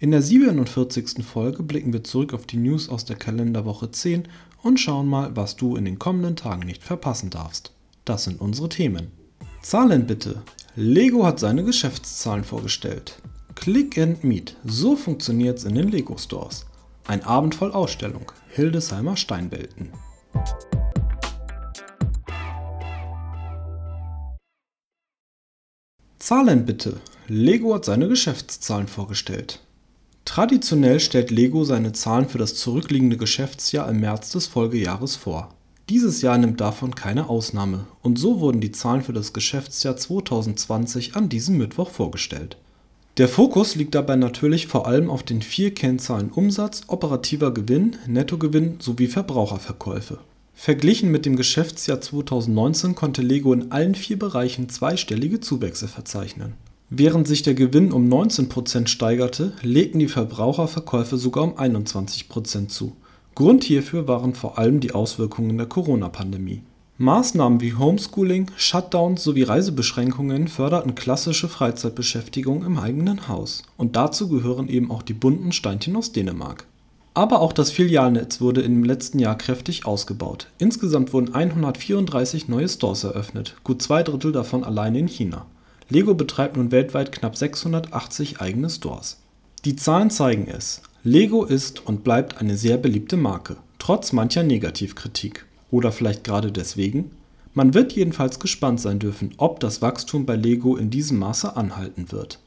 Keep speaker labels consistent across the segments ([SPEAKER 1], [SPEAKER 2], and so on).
[SPEAKER 1] In der 47. Folge blicken wir zurück auf die News aus der Kalenderwoche 10 und schauen mal, was du in den kommenden Tagen nicht verpassen darfst. Das sind unsere Themen. Zahlen bitte. Lego hat seine Geschäftszahlen vorgestellt. Click and Meet. So funktioniert's in den Lego Stores. Ein Abend voll Ausstellung. Hildesheimer Steinwelten. Zahlen bitte. Lego hat seine Geschäftszahlen vorgestellt. Traditionell stellt Lego seine Zahlen für das zurückliegende Geschäftsjahr im März des Folgejahres vor. Dieses Jahr nimmt davon keine Ausnahme und so wurden die Zahlen für das Geschäftsjahr 2020 an diesem Mittwoch vorgestellt. Der Fokus liegt dabei natürlich vor allem auf den vier Kennzahlen Umsatz, operativer Gewinn, Nettogewinn sowie Verbraucherverkäufe. Verglichen mit dem Geschäftsjahr 2019 konnte Lego in allen vier Bereichen zweistellige Zuwächse verzeichnen Während sich der Gewinn um 19% steigerte, legten die Verbraucherverkäufe sogar um 21% zu. Grund hierfür waren vor allem die Auswirkungen der Corona-Pandemie. Maßnahmen wie Homeschooling, Shutdowns sowie Reisebeschränkungen förderten klassische Freizeitbeschäftigung im eigenen Haus, und dazu gehören eben auch die bunten Steinchen aus Dänemark. Aber auch das Filialnetz wurde im letzten Jahr kräftig ausgebaut. Insgesamt wurden 134 neue Stores eröffnet, gut zwei Drittel davon allein in China Lego betreibt nun weltweit knapp 680 eigene Stores. Die Zahlen zeigen es: Lego ist und bleibt eine sehr beliebte Marke, trotz mancher Negativkritik. Oder vielleicht gerade deswegen? Man wird jedenfalls gespannt sein dürfen, ob das Wachstum bei Lego in diesem Maße anhalten wird.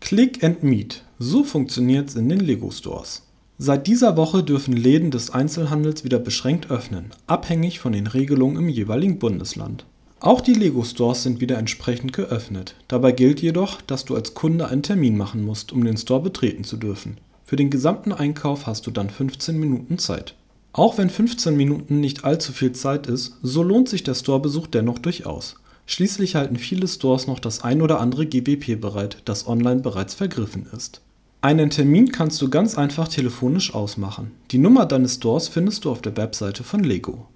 [SPEAKER 1] Click and Meet. So funktioniert's in den Lego Stores. Seit dieser Woche dürfen Läden des Einzelhandels wieder beschränkt öffnen, abhängig von den Regelungen im jeweiligen Bundesland. Auch die Lego-Stores sind wieder entsprechend geöffnet. Dabei gilt jedoch, dass du als Kunde einen Termin machen musst, um den Store betreten zu dürfen. Für den gesamten Einkauf hast du dann 15 Minuten Zeit. Auch wenn 15 Minuten nicht allzu viel Zeit ist, so lohnt sich der Storebesuch dennoch durchaus. Schließlich halten viele Stores noch das ein oder andere GWP bereit, das online bereits vergriffen ist einen Termin kannst du ganz einfach telefonisch ausmachen. Die Nummer deines Stores findest du auf der Webseite von Lego.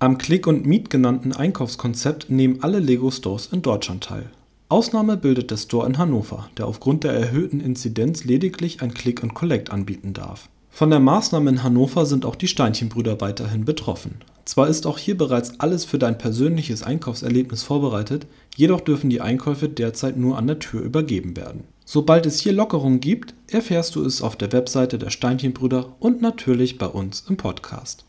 [SPEAKER 1] Am Click und Meet genannten Einkaufskonzept nehmen alle Lego Stores in Deutschland teil. Ausnahme bildet der Store in Hannover, der aufgrund der erhöhten Inzidenz lediglich ein Click und Collect anbieten darf. Von der Maßnahme in Hannover sind auch die Steinchenbrüder weiterhin betroffen. Zwar ist auch hier bereits alles für dein persönliches Einkaufserlebnis vorbereitet, jedoch dürfen die Einkäufe derzeit nur an der Tür übergeben werden Sobald es hier Lockerungen gibt, erfährst du es auf der Webseite der Steinchenbrüder und natürlich bei uns im Podcast.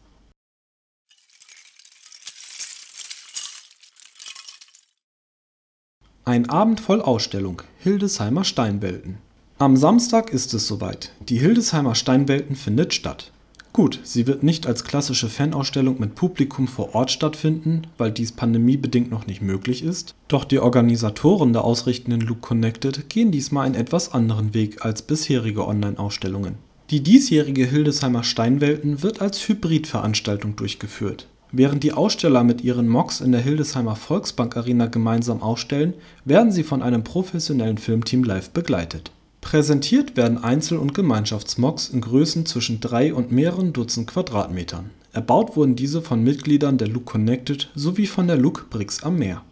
[SPEAKER 1] Ein Abend voll Ausstellung Hildesheimer Steinwelten. Am Samstag ist es soweit. Die Hildesheimer Steinwelten findet statt. Gut, sie wird nicht als klassische Fanausstellung mit Publikum vor Ort stattfinden, weil dies pandemiebedingt noch nicht möglich ist, doch die Organisatoren der ausrichtenden Loop Connected gehen diesmal einen etwas anderen Weg als bisherige Online-Ausstellungen. Die diesjährige Hildesheimer Steinwelten wird als Hybridveranstaltung durchgeführt. Während die Aussteller mit ihren Mocks in der Hildesheimer Volksbank Arena gemeinsam ausstellen, werden sie von einem professionellen Filmteam live begleitet Präsentiert werden Einzel und Gemeinschaftsmocks in Größen zwischen drei und mehreren Dutzend Quadratmetern. Erbaut wurden diese von Mitgliedern der Look Connected sowie von der Look Brix am Meer.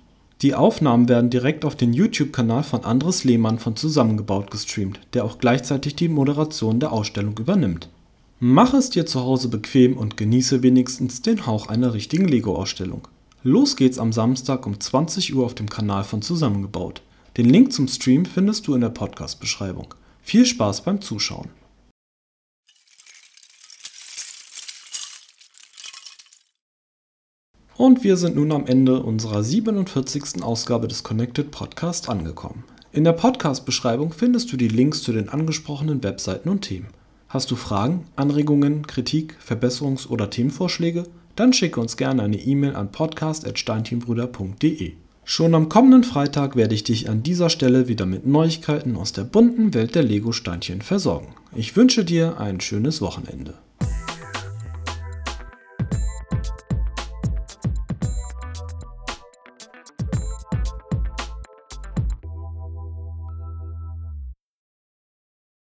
[SPEAKER 1] Die Aufnahmen werden direkt auf den YouTube-Kanal von Andres Lehmann von Zusammengebaut gestreamt, der auch gleichzeitig die Moderation der Ausstellung übernimmt. Mach es dir zu Hause bequem und genieße wenigstens den Hauch einer richtigen Lego-Ausstellung. Los geht's am Samstag um 20 Uhr auf dem Kanal von Zusammengebaut den Link zum Stream findest du in der Podcast-Beschreibung. Viel Spaß beim Zuschauen! Und wir sind nun am Ende unserer 47. Ausgabe des Connected Podcast angekommen. In der Podcast-Beschreibung findest du die Links zu den angesprochenen Webseiten und Themen. Hast du Fragen, Anregungen, Kritik, Verbesserungs- oder Themenvorschläge? Dann schicke uns gerne eine E-Mail an podcast.steinteambrüder.de. Schon am kommenden Freitag werde ich dich an dieser Stelle wieder mit Neuigkeiten aus der bunten Welt der Lego-Steinchen versorgen. Ich wünsche dir ein schönes Wochenende.